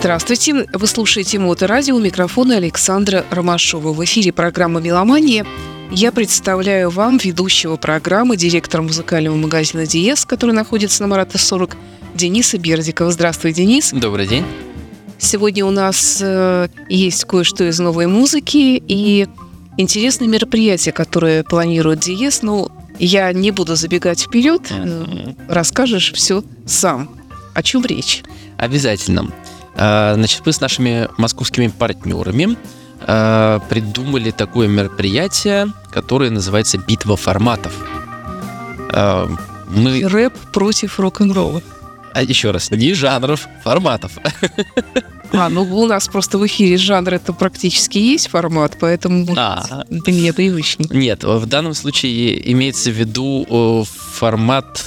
Здравствуйте. Вы слушаете Моторадио. У микрофона Александра Ромашова. В эфире программа «Меломания». Я представляю вам ведущего программы, директора музыкального магазина «Диез», который находится на Марата 40, Дениса Бердикова. Здравствуй, Денис. Добрый день. Сегодня у нас э, есть кое-что из новой музыки и интересные мероприятия, которые планирует Диез. Но я не буду забегать вперед. Э, расскажешь все сам. О чем речь? Обязательно. А, значит, мы с нашими московскими партнерами а, придумали такое мероприятие, которое называется «Битва форматов». А, мы... Рэп против рок-н-ролла. А еще раз, не жанров, форматов. А, ну у нас просто в эфире жанр это практически есть формат, поэтому а, для меня привычнее. Нет, в данном случае имеется в виду формат,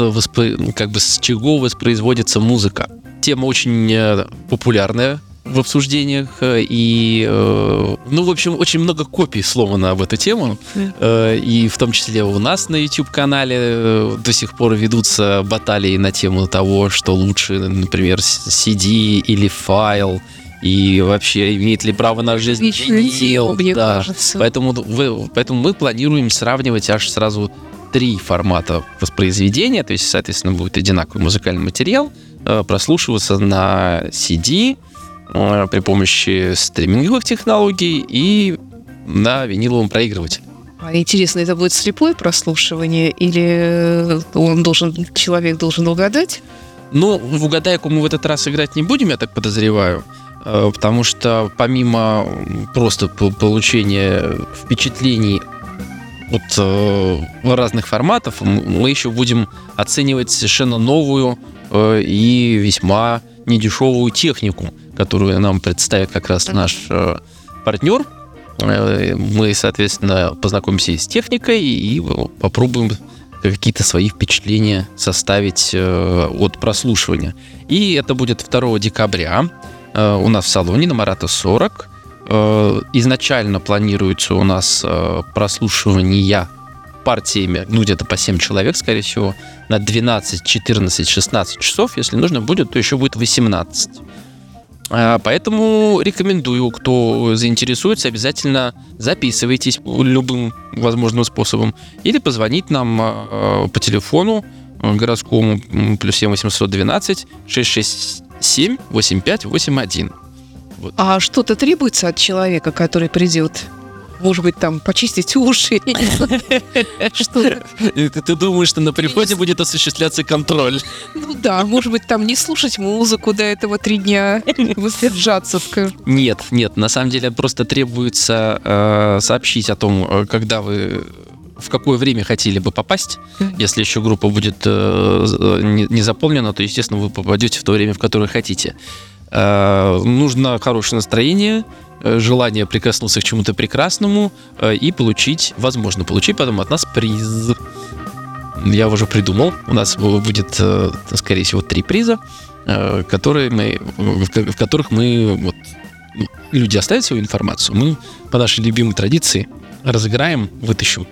как бы с чего воспроизводится музыка тема очень э, популярная в обсуждениях, э, и, э, ну, в общем, очень много копий сломано об эту тему, и в том числе у нас на YouTube-канале до сих пор ведутся баталии на тему того, что лучше, например, CD или файл, и вообще имеет ли право на жизнь винил. Да. Поэтому, вы, поэтому мы планируем сравнивать аж сразу три формата воспроизведения, то есть, соответственно, будет одинаковый музыкальный материал, Э, прослушиваться на CD э, при помощи стриминговых технологий и на виниловом проигрывателе. А интересно, это будет слепое прослушивание или он должен, человек должен угадать? Ну, в угадайку мы в этот раз играть не будем, я так подозреваю, э, потому что помимо просто получения впечатлений от разных форматов, мы еще будем оценивать совершенно новую Э, и весьма недешевую технику, которую нам представит как раз наш э, партнер. Э, мы, соответственно, познакомимся с техникой и попробуем какие-то свои впечатления составить от прослушивания. И это будет 2 декабря у нас в салоне на Марата 40. Изначально планируется у нас прослушивание партиями, ну, где-то по 7 человек, скорее всего, на 12, 14, 16 часов. Если нужно будет, то еще будет 18. А, поэтому рекомендую, кто заинтересуется, обязательно записывайтесь любым возможным способом или позвонить нам а, по телефону а, городскому плюс 7 812 667 8581. Вот. А что-то требуется от человека, который придет? Может быть, там почистить уши. Что? Ты думаешь, что на приходе будет осуществляться контроль? Ну да, может быть, там не слушать музыку до этого три дня, воздержаться. Нет, нет, на самом деле просто требуется э, сообщить о том, э, когда вы в какое время хотели бы попасть. Если еще группа будет э, не, не заполнена, то, естественно, вы попадете в то время, в которое хотите. Э, нужно хорошее настроение, желание прикоснуться к чему-то прекрасному э, и получить, возможно, получить потом от нас приз. Я уже придумал. У нас будет, э, скорее всего, три приза, которые мы, в которых мы вот, люди оставят свою информацию. Мы по нашей любимой традиции разыграем, вытащим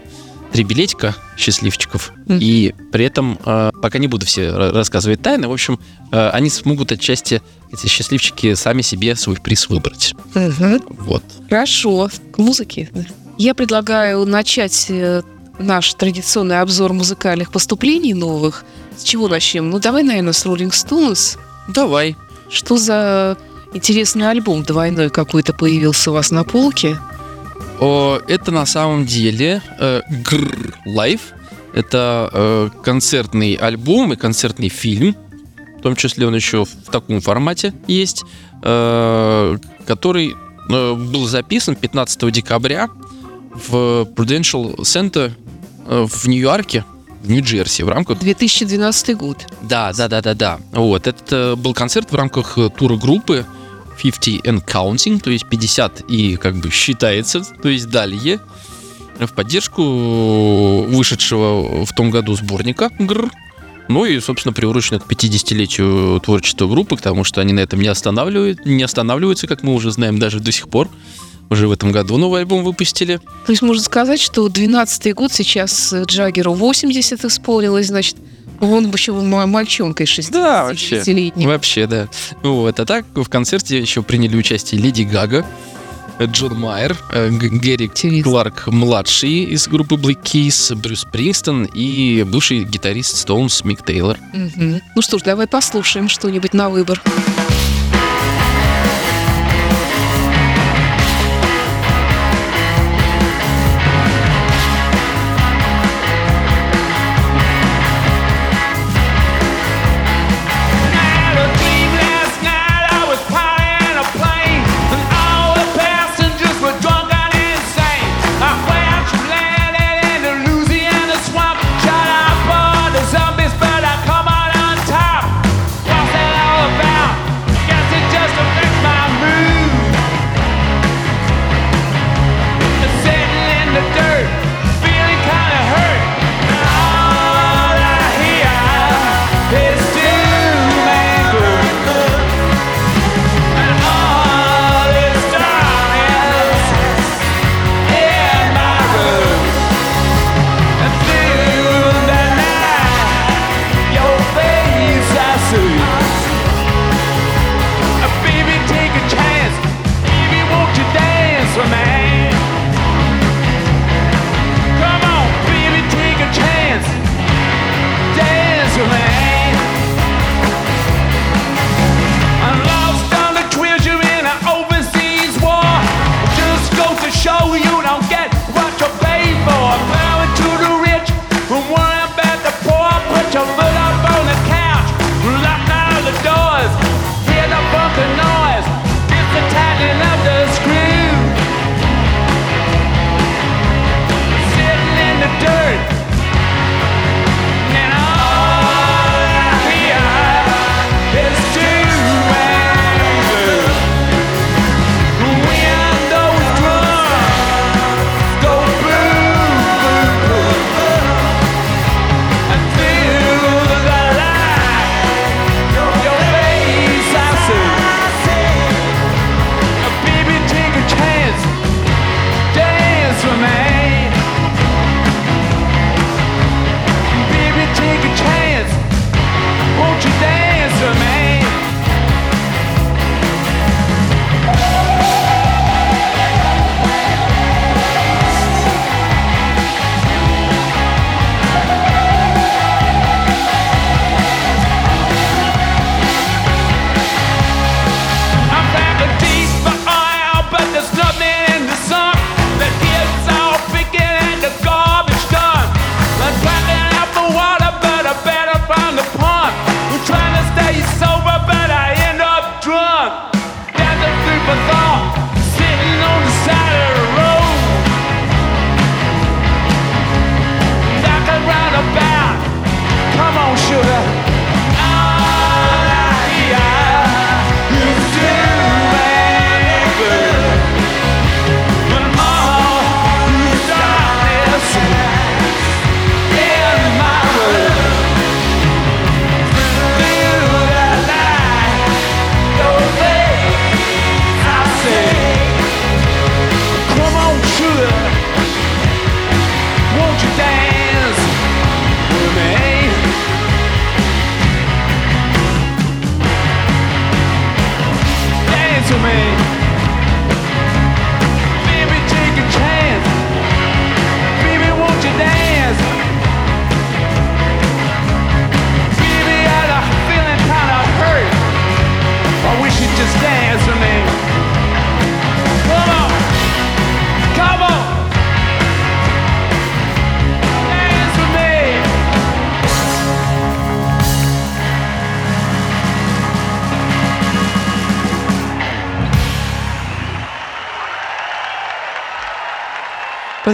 три билетика счастливчиков. Mm-hmm. И при этом, э, пока не буду все рассказывать тайны, в общем, э, они смогут отчасти, эти счастливчики, сами себе свой приз выбрать. Mm-hmm. Вот. Хорошо. К музыке. Я предлагаю начать э, наш традиционный обзор музыкальных поступлений новых. С чего начнем? Ну, давай, наверное, с Rolling Stones. Давай. Что за интересный альбом двойной какой-то появился у вас на полке? Это на самом деле э, Гр Life. Это э, концертный альбом и концертный фильм. В том числе он еще в таком формате есть, э, который был записан 15 декабря в Prudential Center в Нью-Йорке, в Нью-Джерси в рамках... 2012 год. Да, да, да, да, да. Вот, это был концерт в рамках тура группы 50 and counting, то есть 50 и как бы считается, то есть далее, в поддержку вышедшего в том году сборника ГР, ну и, собственно, приурочено к 50-летию творчества группы, потому что они на этом не, останавливают, не останавливаются, как мы уже знаем, даже до сих пор. уже в этом году новый альбом выпустили. То есть можно сказать, что 12-й год сейчас Джаггеру 80 исполнилось, значит, он еще мальчонкой 60 Да, вообще. Вообще, да. Вот. А так в концерте еще приняли участие Леди Гага, Джон Майер, э, Гэри Кларк младший из группы Black Keys, Брюс Принстон и бывший гитарист Стоунс Мик Тейлор. Угу. Ну что ж, давай послушаем что-нибудь на выбор.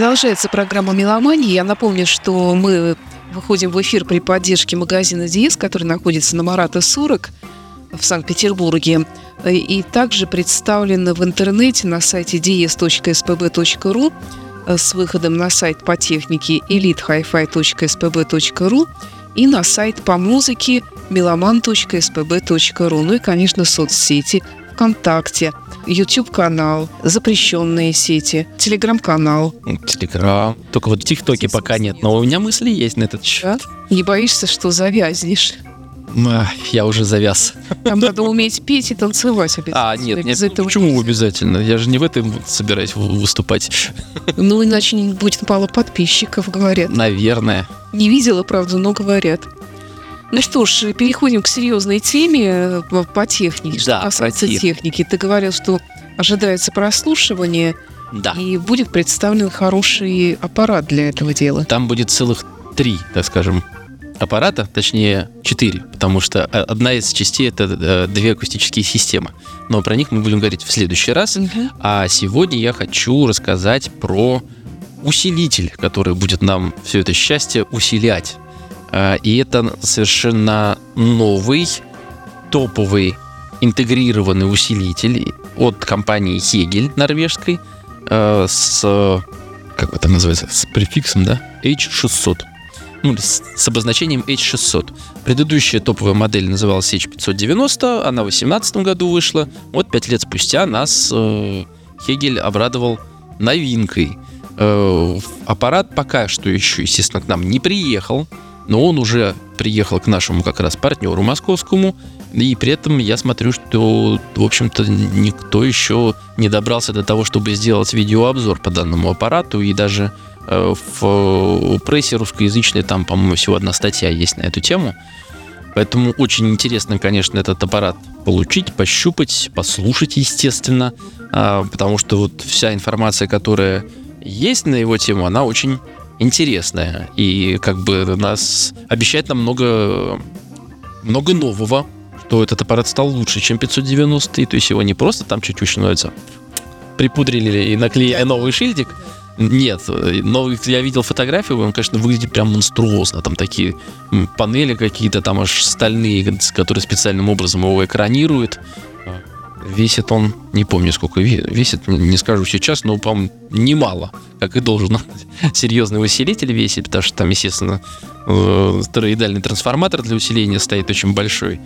Продолжается программа «Меломания». Я напомню, что мы выходим в эфир при поддержке магазина «Диез», который находится на Марата 40 в Санкт-Петербурге. И также представлены в интернете на сайте dies.spb.ru с выходом на сайт по технике elitehifi.spb.ru и на сайт по музыке meloman.spb.ru. Ну и, конечно, соцсети ВКонтакте. YouTube-канал, запрещенные сети, Телеграм-канал. Телеграм. Только вот в ТикТоке пока нет, но у меня мысли есть на этот счет. Да? Не боишься, что завязнешь? Я уже завяз. Там надо уметь петь и танцевать обязательно. А, нет, нет, этого почему нельзя. обязательно? Я же не в этом собираюсь выступать. Ну, иначе не будет мало подписчиков, говорят. Наверное. Не видела, правда, но говорят. Ну что ж, переходим к серьезной теме э, по технике. Да, что касается техники. Ты говорил, что ожидается прослушивание. Да. И будет представлен хороший аппарат для этого дела. Там будет целых три, так скажем, аппарата, точнее четыре, потому что э, одна из частей это э, две акустические системы. Но про них мы будем говорить в следующий раз. Угу. А сегодня я хочу рассказать про усилитель, который будет нам все это счастье усилять. А, и это совершенно новый, топовый интегрированный усилитель от компании Hegel норвежской а, с, как это называется, с префиксом, да, H600. Ну, с, с обозначением H600. Предыдущая топовая модель называлась H590, она в 2018 году вышла. Вот пять лет спустя нас э, Hegel обрадовал новинкой. Э, аппарат пока что еще, естественно, к нам не приехал но он уже приехал к нашему как раз партнеру московскому, и при этом я смотрю, что, в общем-то, никто еще не добрался до того, чтобы сделать видеообзор по данному аппарату, и даже э, в прессе русскоязычной там, по-моему, всего одна статья есть на эту тему. Поэтому очень интересно, конечно, этот аппарат получить, пощупать, послушать, естественно, а, потому что вот вся информация, которая есть на его тему, она очень интересная. И как бы нас обещает нам много, много нового, что этот аппарат стал лучше, чем 590. То есть его не просто там чуть-чуть становится припудрили и наклеили новый шильдик. Нет, новый, я видел фотографию, он, конечно, выглядит прям монструозно. Там такие панели какие-то, там аж стальные, которые специальным образом его экранируют. Весит он, не помню сколько весит, не скажу сейчас, но, по-моему, немало, как и должен серьезный усилитель весить, потому что там, естественно, э, тороидальный трансформатор для усиления стоит очень большой.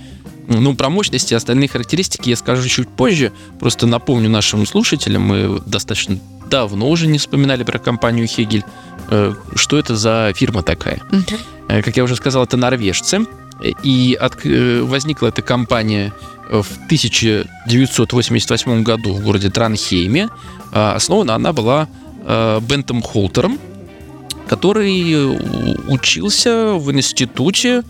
Ну, про мощности и остальные характеристики я скажу чуть позже. Просто напомню нашим слушателям, мы достаточно давно уже не вспоминали про компанию Хегель. Э, что это за фирма такая? Uh-huh. Как я уже сказал, это норвежцы. И от, возникла эта компания в 1988 году в городе Транхейме. А, основана она была а, Бентом Холтером, который учился в институте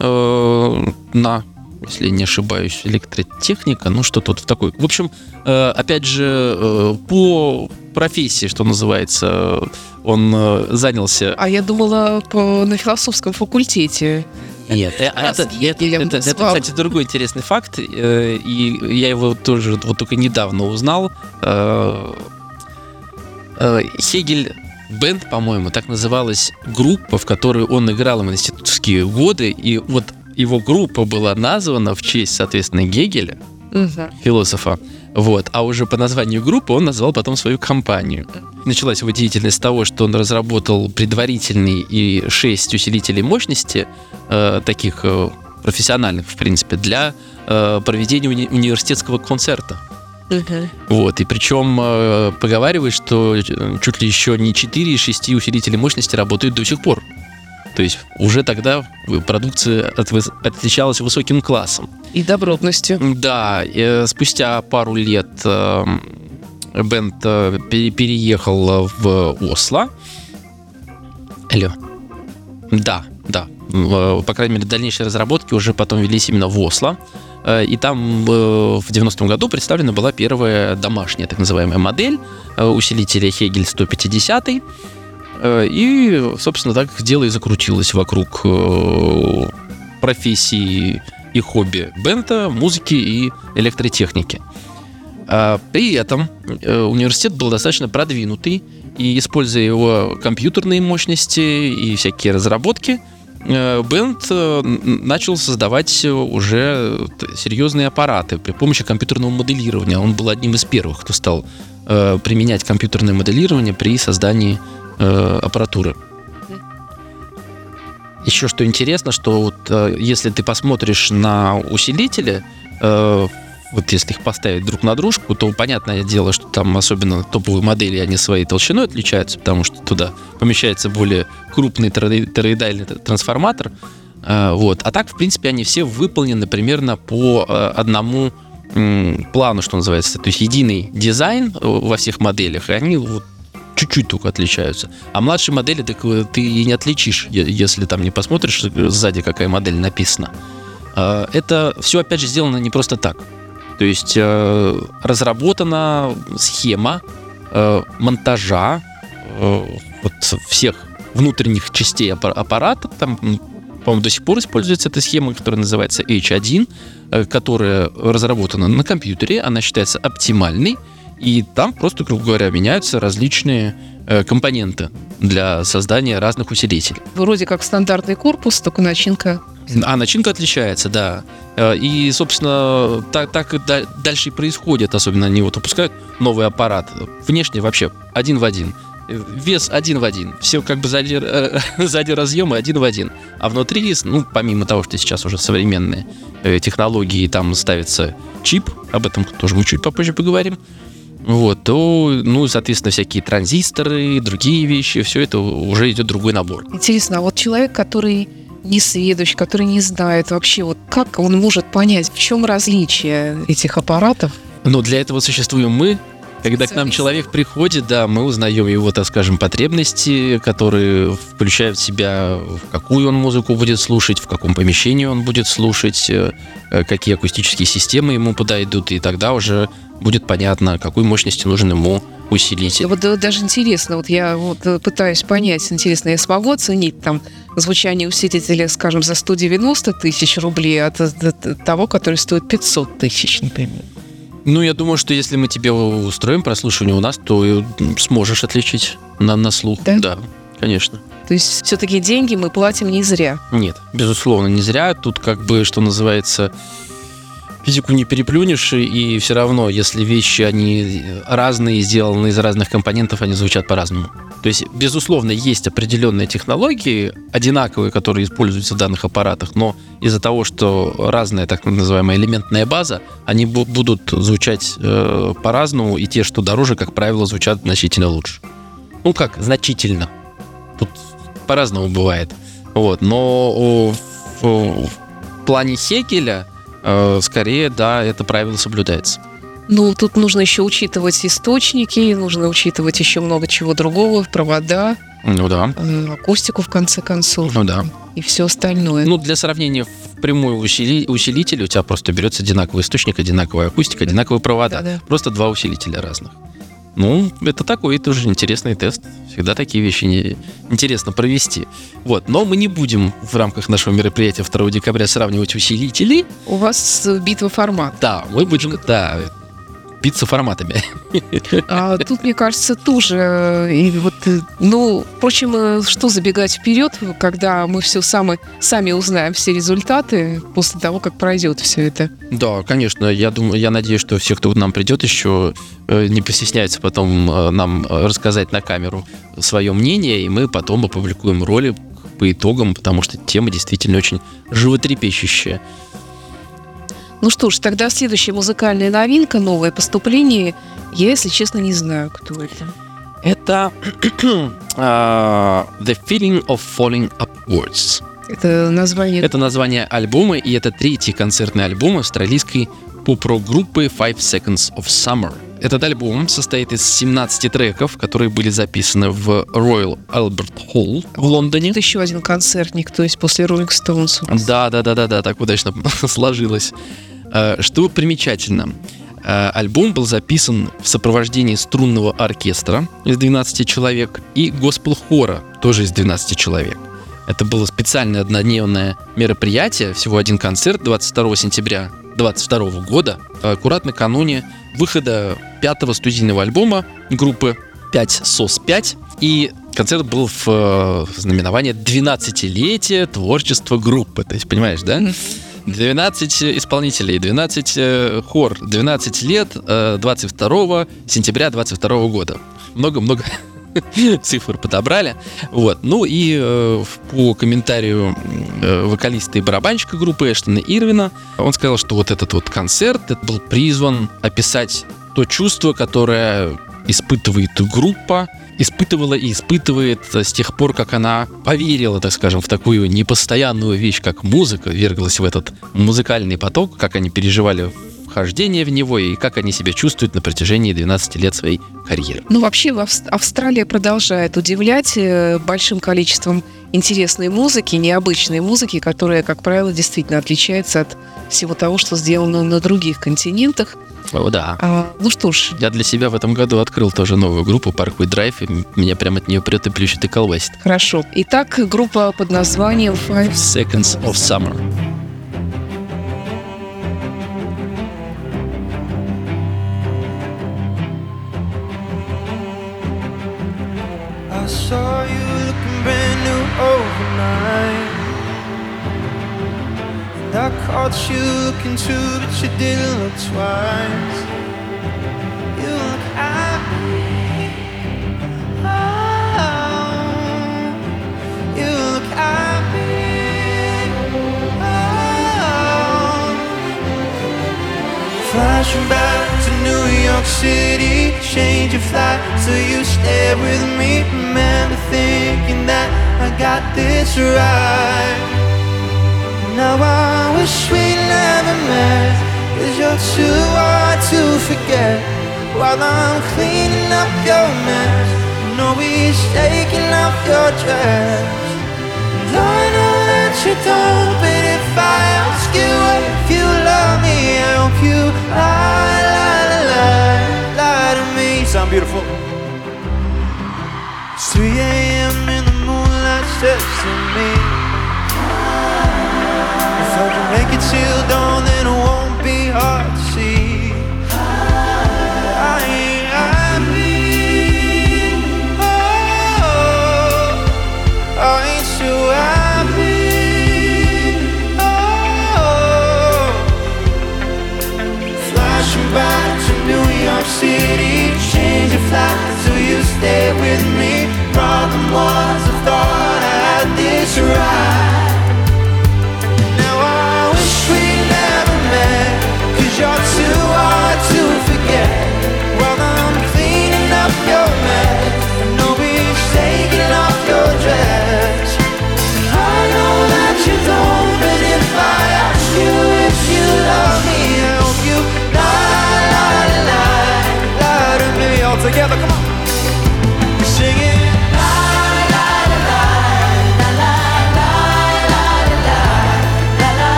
на если не ошибаюсь, электротехника, ну что тут в такой. В общем, опять же, по профессии, что называется, он занялся. А я думала по, на философском факультете. Нет, э, это, это, это, это, кстати, другой интересный факт, э, и я его тоже вот только недавно узнал. Э, Хегель Бенд, по-моему, так называлась группа, в которой он играл в институтские годы, и вот его группа была названа в честь, соответственно, Гегеля, угу. философа. Вот. А уже по названию группы он назвал потом свою компанию. Началась его деятельность с того, что он разработал предварительный и шесть усилителей мощности, э, таких э, профессиональных, в принципе, для э, проведения уни- университетского концерта. Uh-huh. Вот, и причем э, поговаривают, что чуть ли еще не 4 из 6 усилителей мощности работают до сих пор. То есть уже тогда продукция отличалась высоким классом. И добротностью. Да, и спустя пару лет э, Бенд э, переехал в Осло. Алло. Да, да. По крайней мере, дальнейшие разработки уже потом велись именно в Осло. Э, и там в 90-м году представлена была первая домашняя так называемая модель усилителя Hegel 150 Э, и, собственно, так дело и закрутилось вокруг э, профессии и хобби бента, музыки и электротехники. А при этом э, университет был достаточно продвинутый, и используя его компьютерные мощности и всякие разработки, Бенд начал создавать уже серьезные аппараты при помощи компьютерного моделирования. Он был одним из первых, кто стал применять компьютерное моделирование при создании э, аппаратуры. Еще что интересно, что вот э, если ты посмотришь на усилители, э, вот если их поставить друг на дружку, то понятное дело, что там особенно топовые модели, они своей толщиной отличаются, потому что туда помещается более крупный тороидальный трансформатор. А, вот. А так, в принципе, они все выполнены примерно по э, одному плану, что называется. То есть единый дизайн э, во всех моделях, и они вот чуть-чуть только отличаются. А младшие модели так ты и не отличишь, если там не посмотришь сзади, какая модель написана. Это все, опять же, сделано не просто так. То есть э, разработана схема э, монтажа э, вот всех внутренних частей аппарата. Там, по-моему, до сих пор используется эта схема, которая называется H1, которая разработана на компьютере. Она считается оптимальной. И там просто, грубо говоря, меняются различные компоненты для создания разных усилителей. Вроде как стандартный корпус, только начинка а начинка отличается, да. Э, и, собственно, так, так и дальше и происходит. Особенно они вот выпускают новый аппарат. Внешне вообще один в один. Вес один в один. Все как бы сзади, э, сзади разъемы один в один. А внутри, ну, помимо того, что сейчас уже современные э, технологии, там ставится чип, об этом тоже мы чуть попозже поговорим, вот, то, ну, соответственно, всякие транзисторы, другие вещи, все это уже идет другой набор. Интересно, а вот человек, который не сведущ, который не знает вообще, вот как он может понять, в чем различие этих аппаратов? Ну, для этого существуем мы, когда к нам человек приходит, да, мы узнаем его, так скажем, потребности, которые включают в себя, в какую он музыку будет слушать, в каком помещении он будет слушать, э, какие акустические системы ему подойдут, и тогда уже будет понятно, какой мощности нужен ему усилитель. Вот даже интересно, вот я вот э, пытаюсь понять, интересно, я смогу оценить там звучание усилителя, скажем, за 190 тысяч рублей от, от того, который стоит 500 тысяч, например? Ну, я думаю, что если мы тебе устроим прослушивание у нас, то сможешь отличить на, на слух. Да? Да, конечно. То есть все-таки деньги мы платим не зря? Нет, безусловно, не зря. Тут как бы, что называется, физику не переплюнешь, и все равно, если вещи, они разные, сделаны из разных компонентов, они звучат по-разному. То есть, безусловно, есть определенные технологии, одинаковые, которые используются в данных аппаратах, но из-за того, что разная так называемая элементная база, они будут звучать э, по-разному, и те, что дороже, как правило, звучат значительно лучше. Ну как, значительно. Тут по-разному бывает. Вот, но в, в плане Хекеля Э, скорее, да, это правило соблюдается. Ну, тут нужно еще учитывать источники, нужно учитывать еще много чего другого, провода. Ну да. Э, акустику, в конце концов. Ну да. И все остальное. Ну, для сравнения, в прямой усили... усилитель у тебя просто берется одинаковый источник, одинаковая акустика, одинаковые провода. Да, да. Просто два усилителя разных. Ну, это такой тоже интересный тест. Всегда такие вещи не... интересно провести. Вот, но мы не будем в рамках нашего мероприятия 2 декабря сравнивать усилители. У вас битва формат. Да, мы будем, да, биться форматами. А тут, мне кажется, тоже. И вот, ну, впрочем, э, что забегать вперед, когда мы все сами, сами узнаем все результаты после того, как пройдет все это. Да, конечно. Я думаю, я надеюсь, что все, кто к нам придет, еще э, не постесняется потом э, нам рассказать на камеру свое мнение, и мы потом опубликуем роли по итогам, потому что тема действительно очень животрепещущая. Ну что ж, тогда следующая музыкальная новинка, новое поступление. Я, если честно, не знаю, кто это. Это uh, The Feeling of Falling Upwards. Это название... Это название альбома, и это третий концертный альбом австралийской поп-рок-группы Five Seconds of Summer. Этот альбом состоит из 17 треков, которые были записаны в Royal Albert Hall в Лондоне. Это еще один концертник, то есть после Rolling Stones. Да, да, да, да, да, так удачно сложилось. Э, что примечательно, э, альбом был записан в сопровождении струнного оркестра из 12 человек и госпел-хора тоже из 12 человек. Это было специальное однодневное мероприятие, всего один концерт 22 сентября 2022 года, аккуратно накануне выхода пятого студийного альбома группы 5 SOS 5. И концерт был в, в знаменование 12-летия творчества группы. То есть, понимаешь, да? 12 исполнителей, 12 э, хор, 12 лет, 22 э, сентября 22 года. Много-много цифр подобрали. Вот. Ну и э, по комментарию э, вокалиста и барабанщика группы Эштона Ирвина, он сказал, что вот этот вот концерт это был призван описать то чувство, которое испытывает группа, испытывала и испытывает с тех пор, как она поверила, так скажем, в такую непостоянную вещь, как музыка, верглась в этот музыкальный поток, как они переживали вхождение в него и как они себя чувствуют на протяжении 12 лет своей карьеры. Ну, вообще, Австралия продолжает удивлять э, большим количеством интересной музыки, необычной музыки, которая, как правило, действительно отличается от всего того, что сделано на других континентах. О, да. А, ну что ж. Я для себя в этом году открыл тоже новую группу Parkway Drive, и меня прямо от нее прет и плющит и колбасит. Хорошо. Итак, группа под названием Five Seconds of Summer. I caught you looking too, but you didn't look twice. You look happy. Oh, you look happy. Oh. Flashing back to New York City, change your flight so you stay with me. Remember thinking that I got this right. Now I wish we never met. Cause you're too hard to forget? While I'm cleaning up your mess. No, he's taking off your dress. And I know that you don't But if I ask you if you love me I hope you lie, lie, lie, lie to me. Sound beautiful. It's 3 a.m. in the moonlight texting me till dawn, then it won't be hard to see. I ain't happy. Oh, I ain't happy. Oh, flashing back to New York City, change your flight so you stay with me. Problem was, I thought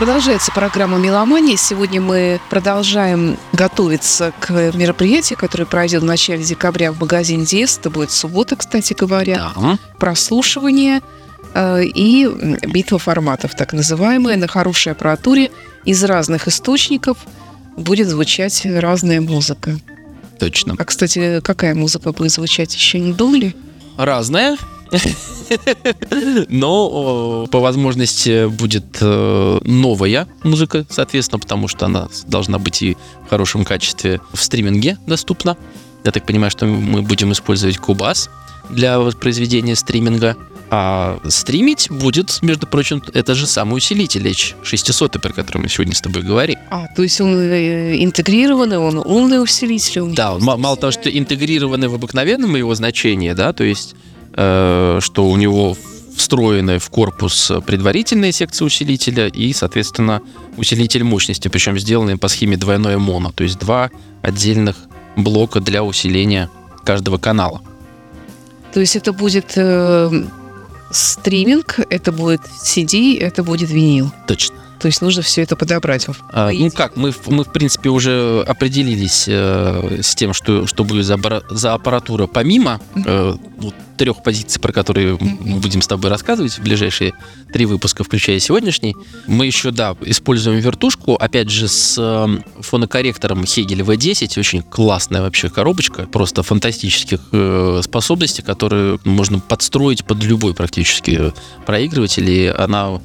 Продолжается программа «Меломания». Сегодня мы продолжаем готовиться к мероприятию, которое пройдет в начале декабря в магазине «Диез». Это будет суббота, кстати говоря. Да. Прослушивание э, и битва форматов, так называемая, на хорошей аппаратуре из разных источников будет звучать разная музыка. Точно. А, кстати, какая музыка будет звучать, еще не думали? Разная. Но по возможности будет э, новая музыка, соответственно, потому что она должна быть и в хорошем качестве в стриминге доступна. Я так понимаю, что мы будем использовать Cubase для воспроизведения стриминга. А стримить будет, между прочим, это же самый усилитель H600, про который мы сегодня с тобой говорим. А, то есть он э, интегрированный, он умный усилитель? Да, он мало того, что интегрированный в обыкновенном его значении, да, то есть что у него встроенная в корпус предварительная секция усилителя и, соответственно, усилитель мощности, причем сделанный по схеме двойное моно, то есть два отдельных блока для усиления каждого канала. То есть это будет э, стриминг, это будет CD, это будет винил. Точно. То есть нужно все это подобрать. А, ну как, мы, мы в принципе уже определились э, с тем, что, что будет за, за аппаратура помимо э, вот, трех позиций, про которые мы будем с тобой рассказывать в ближайшие три выпуска, включая сегодняшний. Мы еще, да, используем вертушку, опять же, с э, фонокорректором Hegel V10. Очень классная вообще коробочка, просто фантастических э, способностей, которые можно подстроить под любой практически проигрыватель. И она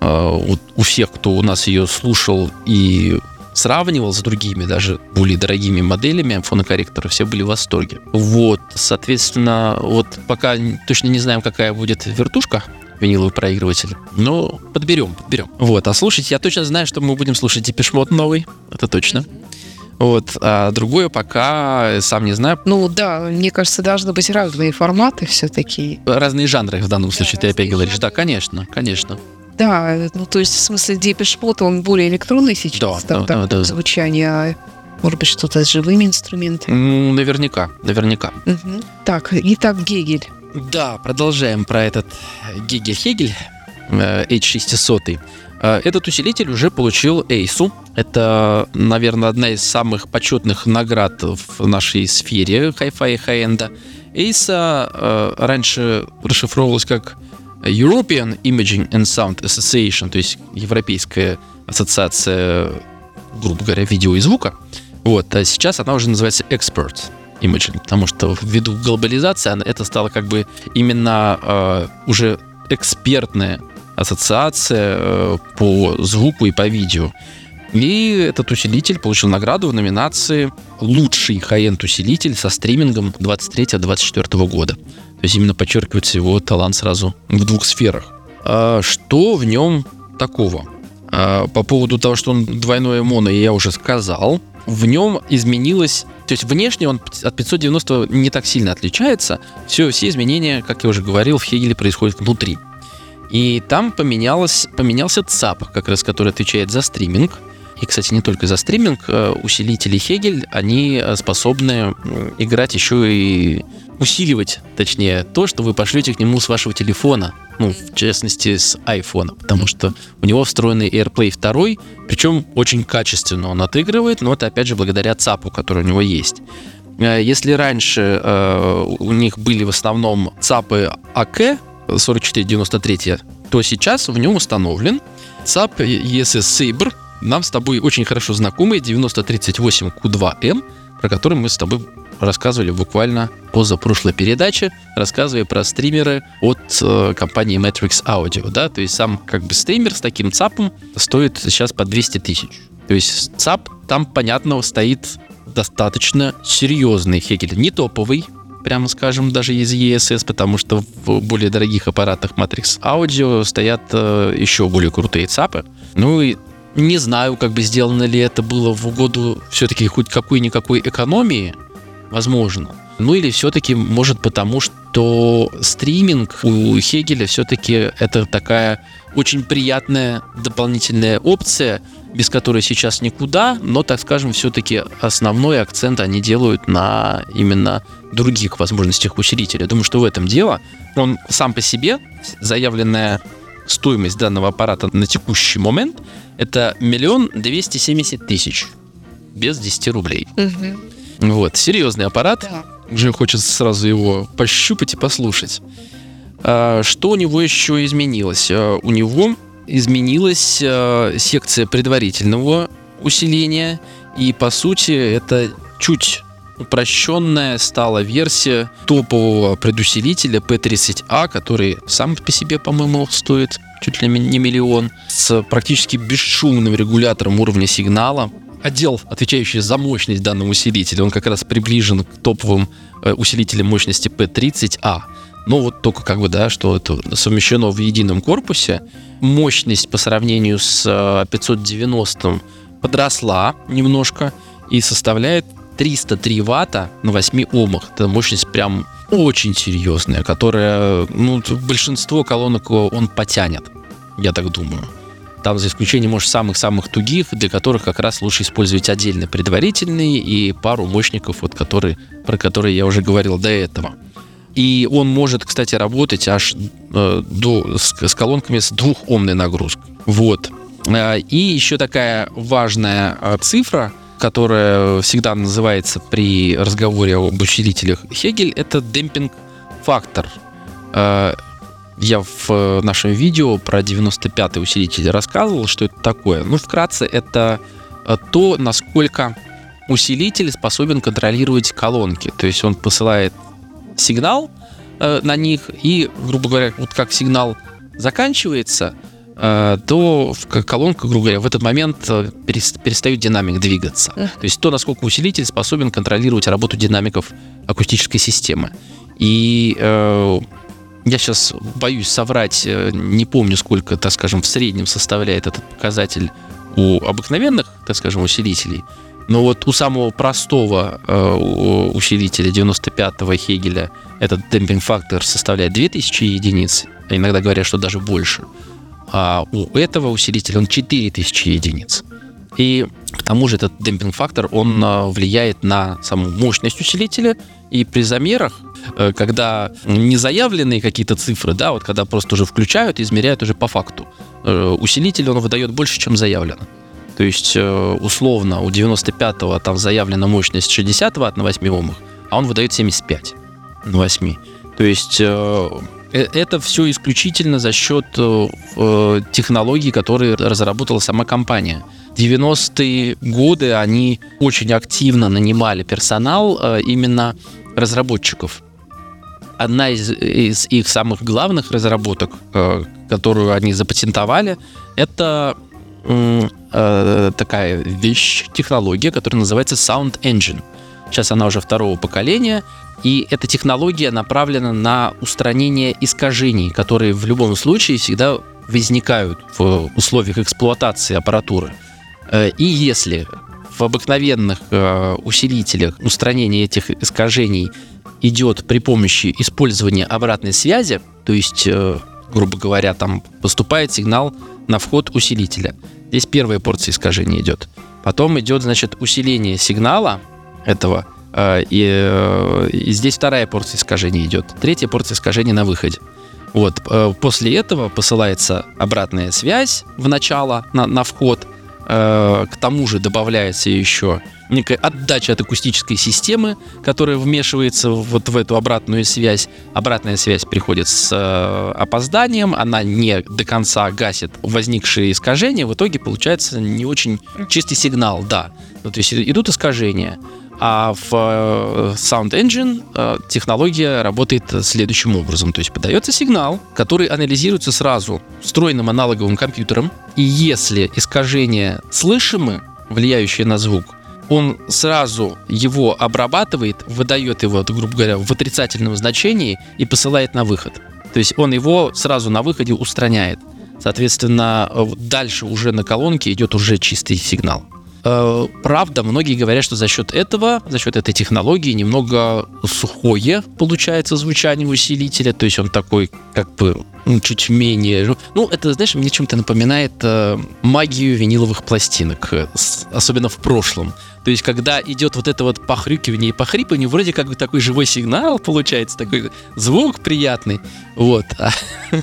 у всех, кто у нас ее слушал и сравнивал с другими, даже более дорогими моделями фонокорректора, все были в восторге. Вот, соответственно, вот пока точно не знаем, какая будет вертушка, виниловый проигрыватель. Но подберем, подберем. Вот, а слушать я точно знаю, что мы будем слушать Депешмот новый, это точно. Вот, а другое пока сам не знаю. Ну да, мне кажется, должны быть разные форматы все-таки. Разные жанры в данном случае, да, ты опять говоришь. Жанры. Да, конечно, конечно. Да, ну то есть в смысле Mode, он более электронный сейчас, да, там, да, да, да. звучание, а может быть что-то с живыми инструментами? Ну, наверняка, наверняка. Угу. Так, итак, Гегель. Да, продолжаем про этот Гегель-Хегель H600. Э, этот усилитель уже получил EISA. Это, наверное, одна из самых почетных наград в нашей сфере хай-фай и хай-энда. EISA э, раньше расшифровывалась как European Imaging and Sound Association, то есть Европейская ассоциация, грубо говоря, видео и звука. Вот, а сейчас она уже называется Expert Imaging, потому что ввиду глобализации это стало как бы именно э, уже экспертная ассоциация э, по звуку и по видео. И этот усилитель получил награду в номинации «Лучший хай-энд усилитель со стримингом 23-24 года». То есть именно подчеркивается его талант сразу в двух сферах. А что в нем такого? А по поводу того, что он двойное моно, я уже сказал. В нем изменилось, то есть внешне он от 590 не так сильно отличается. Все, все изменения, как я уже говорил, в Хегеле происходят внутри. И там поменялось, поменялся ЦАП, как раз который отвечает за стриминг. И, кстати, не только за стриминг, э, усилители Хегель, они э, способны играть еще и усиливать, точнее, то, что вы пошлете к нему с вашего телефона, ну, в частности, с iPhone, потому что у него встроенный AirPlay 2, причем очень качественно он отыгрывает, но это, опять же, благодаря ЦАПу, который у него есть. Э, если раньше э, у них были в основном ЦАПы АК 4493, то сейчас в нем установлен ЦАП ESS Sabre, нам с тобой очень хорошо знакомый 9038Q2M, про который мы с тобой рассказывали буквально позапрошлой передаче, рассказывая про стримеры от э, компании Matrix Audio, да, то есть сам как бы стример с таким ЦАПом стоит сейчас по 200 тысяч. То есть ЦАП там, понятно, стоит достаточно серьезный Хегель, не топовый, прямо скажем, даже из ESS, потому что в более дорогих аппаратах Matrix Audio стоят э, еще более крутые ЦАПы. Ну и не знаю, как бы сделано ли это было в угоду все-таки хоть какой-никакой экономии, возможно. Ну или все-таки, может, потому что стриминг у Хегеля все-таки это такая очень приятная дополнительная опция, без которой сейчас никуда, но, так скажем, все-таки основной акцент они делают на именно других возможностях усилителя. Думаю, что в этом дело. Он сам по себе, заявленная стоимость данного аппарата на текущий момент – это миллион двести семьдесят тысяч без 10 рублей. Угу. Вот, серьезный аппарат. Да. Уже хочется сразу его пощупать и послушать. А, что у него еще изменилось? А, у него изменилась а, секция предварительного усиления. И по сути это чуть упрощенная стала версия топового предусилителя P30A, который сам по себе, по-моему, стоит чуть ли не миллион, с практически бесшумным регулятором уровня сигнала. Отдел, отвечающий за мощность данного усилителя, он как раз приближен к топовым э, усилителям мощности P30A. Но вот только как бы, да, что это совмещено в едином корпусе. Мощность по сравнению с 590 э, подросла немножко и составляет 303 ватта на 8 омах. Это мощность прям очень серьезная, которая, ну, большинство колонок он потянет, я так думаю. Там за исключением, может, самых-самых тугих, для которых как раз лучше использовать отдельно предварительные и пару мощников, вот которые, про которые я уже говорил до этого. И он может, кстати, работать аж э, до, с, с колонками с двухомной нагрузкой. Вот. Э, и еще такая важная э, цифра, которая всегда называется при разговоре об усилителях Хегель, это демпинг-фактор. Э, я в нашем видео про 95-й усилитель рассказывал, что это такое. Ну, вкратце, это то, насколько усилитель способен контролировать колонки. То есть он посылает сигнал на них, и, грубо говоря, вот как сигнал заканчивается – Э, то колонка, грубо говоря, в этот момент э, перестает динамик двигаться. То есть то, насколько усилитель способен контролировать работу динамиков акустической системы. И э, я сейчас боюсь соврать, э, не помню, сколько, так скажем, в среднем составляет этот показатель у обыкновенных, так скажем, усилителей. Но вот у самого простого э, усилителя 95-го Хегеля этот демпинг-фактор составляет 2000 единиц, а иногда говорят, что даже больше а у этого усилителя он 4000 единиц. И к тому же этот демпинг-фактор, он а, влияет на саму мощность усилителя, и при замерах, э, когда не заявленные какие-то цифры, да, вот когда просто уже включают, измеряют уже по факту, э, усилитель он выдает больше, чем заявлено. То есть, э, условно, у 95-го там заявлена мощность 60 ватт на 8 омах, а он выдает 75 на 8. То есть это все исключительно за счет э, э, технологий, которые разработала сама компания. 90-е годы они очень активно нанимали персонал именно разработчиков. Одна из, из их самых главных разработок, которую они запатентовали, это такая вещь, технология, которая называется Sound Engine. Сейчас она уже второго поколения, и эта технология направлена на устранение искажений, которые в любом случае всегда возникают в условиях эксплуатации аппаратуры. Э, и если в обыкновенных э, усилителях устранение этих искажений идет при помощи использования обратной связи, то есть, э, грубо говоря, там поступает сигнал на вход усилителя. Здесь первая порция искажений идет. Потом идет, значит, усиление сигнала этого Э, и, э, и здесь вторая порция искажений идет. Третья порция искажений на выходе. Вот. Э, после этого посылается обратная связь в начало, на, на вход. К тому же добавляется еще некая отдача от акустической системы, которая вмешивается вот в эту обратную связь. Обратная связь приходит с опозданием, она не до конца гасит возникшие искажения, в итоге получается не очень чистый сигнал, да. Ну, то есть идут искажения. А в э, Sound Engine э, технология работает следующим образом. То есть подается сигнал, который анализируется сразу встроенным аналоговым компьютером. И если искажения слышимы, влияющие на звук, он сразу его обрабатывает, выдает его, грубо говоря, в отрицательном значении и посылает на выход. То есть он его сразу на выходе устраняет. Соответственно, э, дальше уже на колонке идет уже чистый сигнал. Э, правда, многие говорят, что за счет этого, за счет этой технологии немного сухое получается звучание усилителя, то есть он такой как бы чуть менее... Ну, это, знаешь, мне чем-то напоминает э, магию виниловых пластинок, э, с, особенно в прошлом. То есть, когда идет вот это вот похрюкивание и похрипывание, вроде как бы такой живой сигнал получается, такой звук приятный. Вот.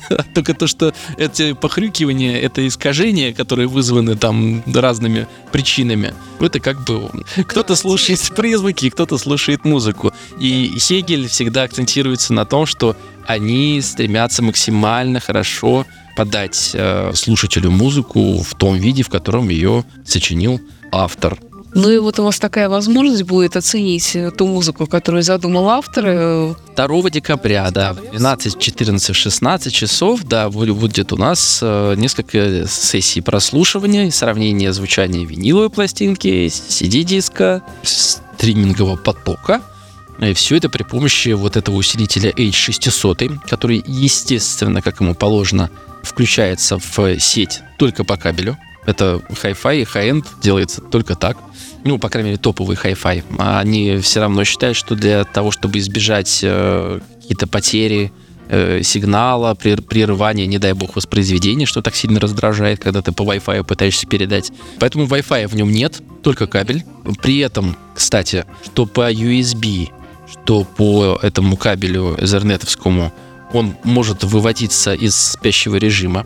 А, только то, что эти похрюкивания, это искажения, которые вызваны там разными причинами, это как бы кто-то слушает призвуки, кто-то слушает музыку. И Хегель всегда акцентируется на том, что они стремятся максимально хорошо подать э, слушателю музыку в том виде, в котором ее сочинил автор. Ну и вот у вас такая возможность будет оценить э, ту музыку, которую задумал автор. 2 декабря, да, 12, 14, 16 часов, да, будет у нас э, несколько сессий прослушивания, сравнения звучания виниловой пластинки, CD-диска, стримингового потока. И все это при помощи вот этого усилителя H600, который, естественно, как ему положено, включается в сеть только по кабелю. Это Hi-Fi и High-End делается только так. Ну, по крайней мере, топовый Hi-Fi. Они все равно считают, что для того, чтобы избежать э, какие-то потери э, сигнала, прерывания, не дай бог, воспроизведения, что так сильно раздражает, когда ты по Wi-Fi пытаешься передать. Поэтому Wi-Fi в нем нет, только кабель. При этом, кстати, что по USB, что по этому кабелю Ethernet он может выводиться из спящего режима.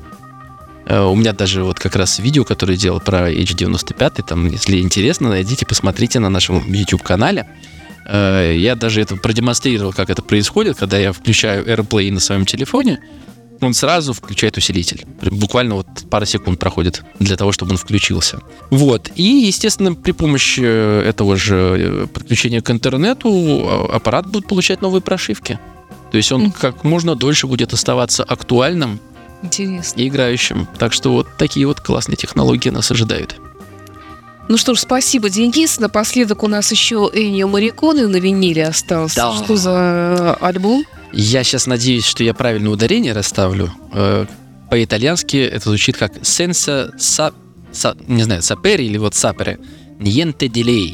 Э, у меня даже вот как раз видео, которое делал про H95, там, если интересно, найдите, посмотрите на нашем YouTube-канале. Э, я даже это продемонстрировал, как это происходит, когда я включаю AirPlay на своем телефоне, он сразу включает усилитель. Буквально вот пара секунд проходит для того, чтобы он включился. Вот. И, естественно, при помощи этого же э, подключения к интернету а, аппарат будет получать новые прошивки. То есть он как можно дольше будет оставаться актуальным Интересно. и играющим. Так что вот такие вот классные технологии нас ожидают. Ну что ж, спасибо, Денис. Напоследок у нас еще Энио Мариконы на виниле остался. Да. Что за альбом? Я сейчас надеюсь, что я правильное ударение расставлю. Э, По-итальянски это звучит как «senza sa, sa- не знаю, sapere или вот sapere, niente lei,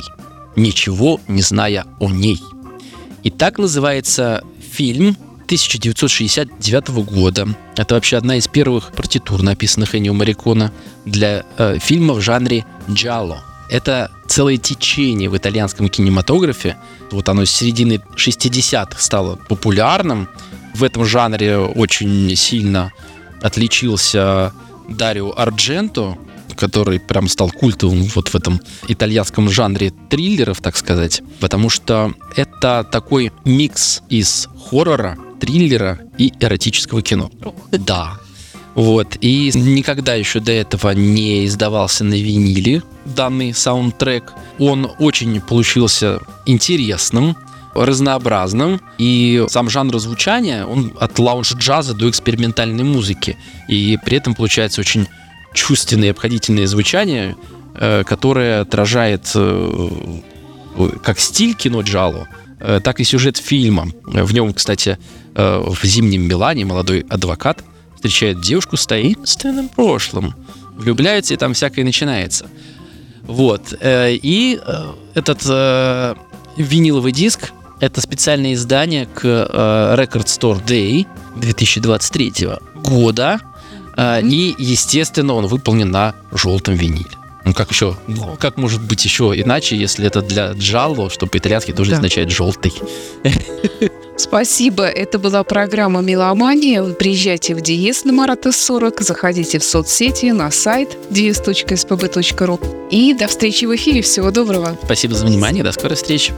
ничего не зная о ней. И так называется фильм 1969 года. Это вообще одна из первых партитур, написанных Эннио Марикона для э, фильма в жанре джалло. Это целое течение в итальянском кинематографе. Вот оно с середины 60-х стало популярным. В этом жанре очень сильно отличился Дарио Ардженто, который прям стал культовым вот в этом итальянском жанре триллеров, так сказать, потому что это такой микс из хоррора, триллера и эротического кино. Да. Вот. И никогда еще до этого не издавался на виниле данный саундтрек. Он очень получился интересным, разнообразным. И сам жанр звучания, он от лаунж-джаза до экспериментальной музыки. И при этом получается очень чувственное и обходительное звучание, э, которое отражает э, как стиль кино Джало, э, так и сюжет фильма. В нем, кстати, в «Зимнем Милане» молодой адвокат встречает девушку с таинственным прошлым, влюбляется, и там всякое начинается. Вот. э, И э, этот э, виниловый диск — это специальное издание к Record Store Day 2023 года. И, естественно, он выполнен на желтом виниле. Ну, как еще, ну, как может быть еще иначе, если это для джалло, что по-итальянски тоже Да. означает желтый. Спасибо. Это была программа «Меломания». Вы приезжайте в Диез на Марата 40, заходите в соцсети, на сайт dies.spb.ru. И до встречи в эфире. Всего доброго. Спасибо за внимание, до скорой встречи.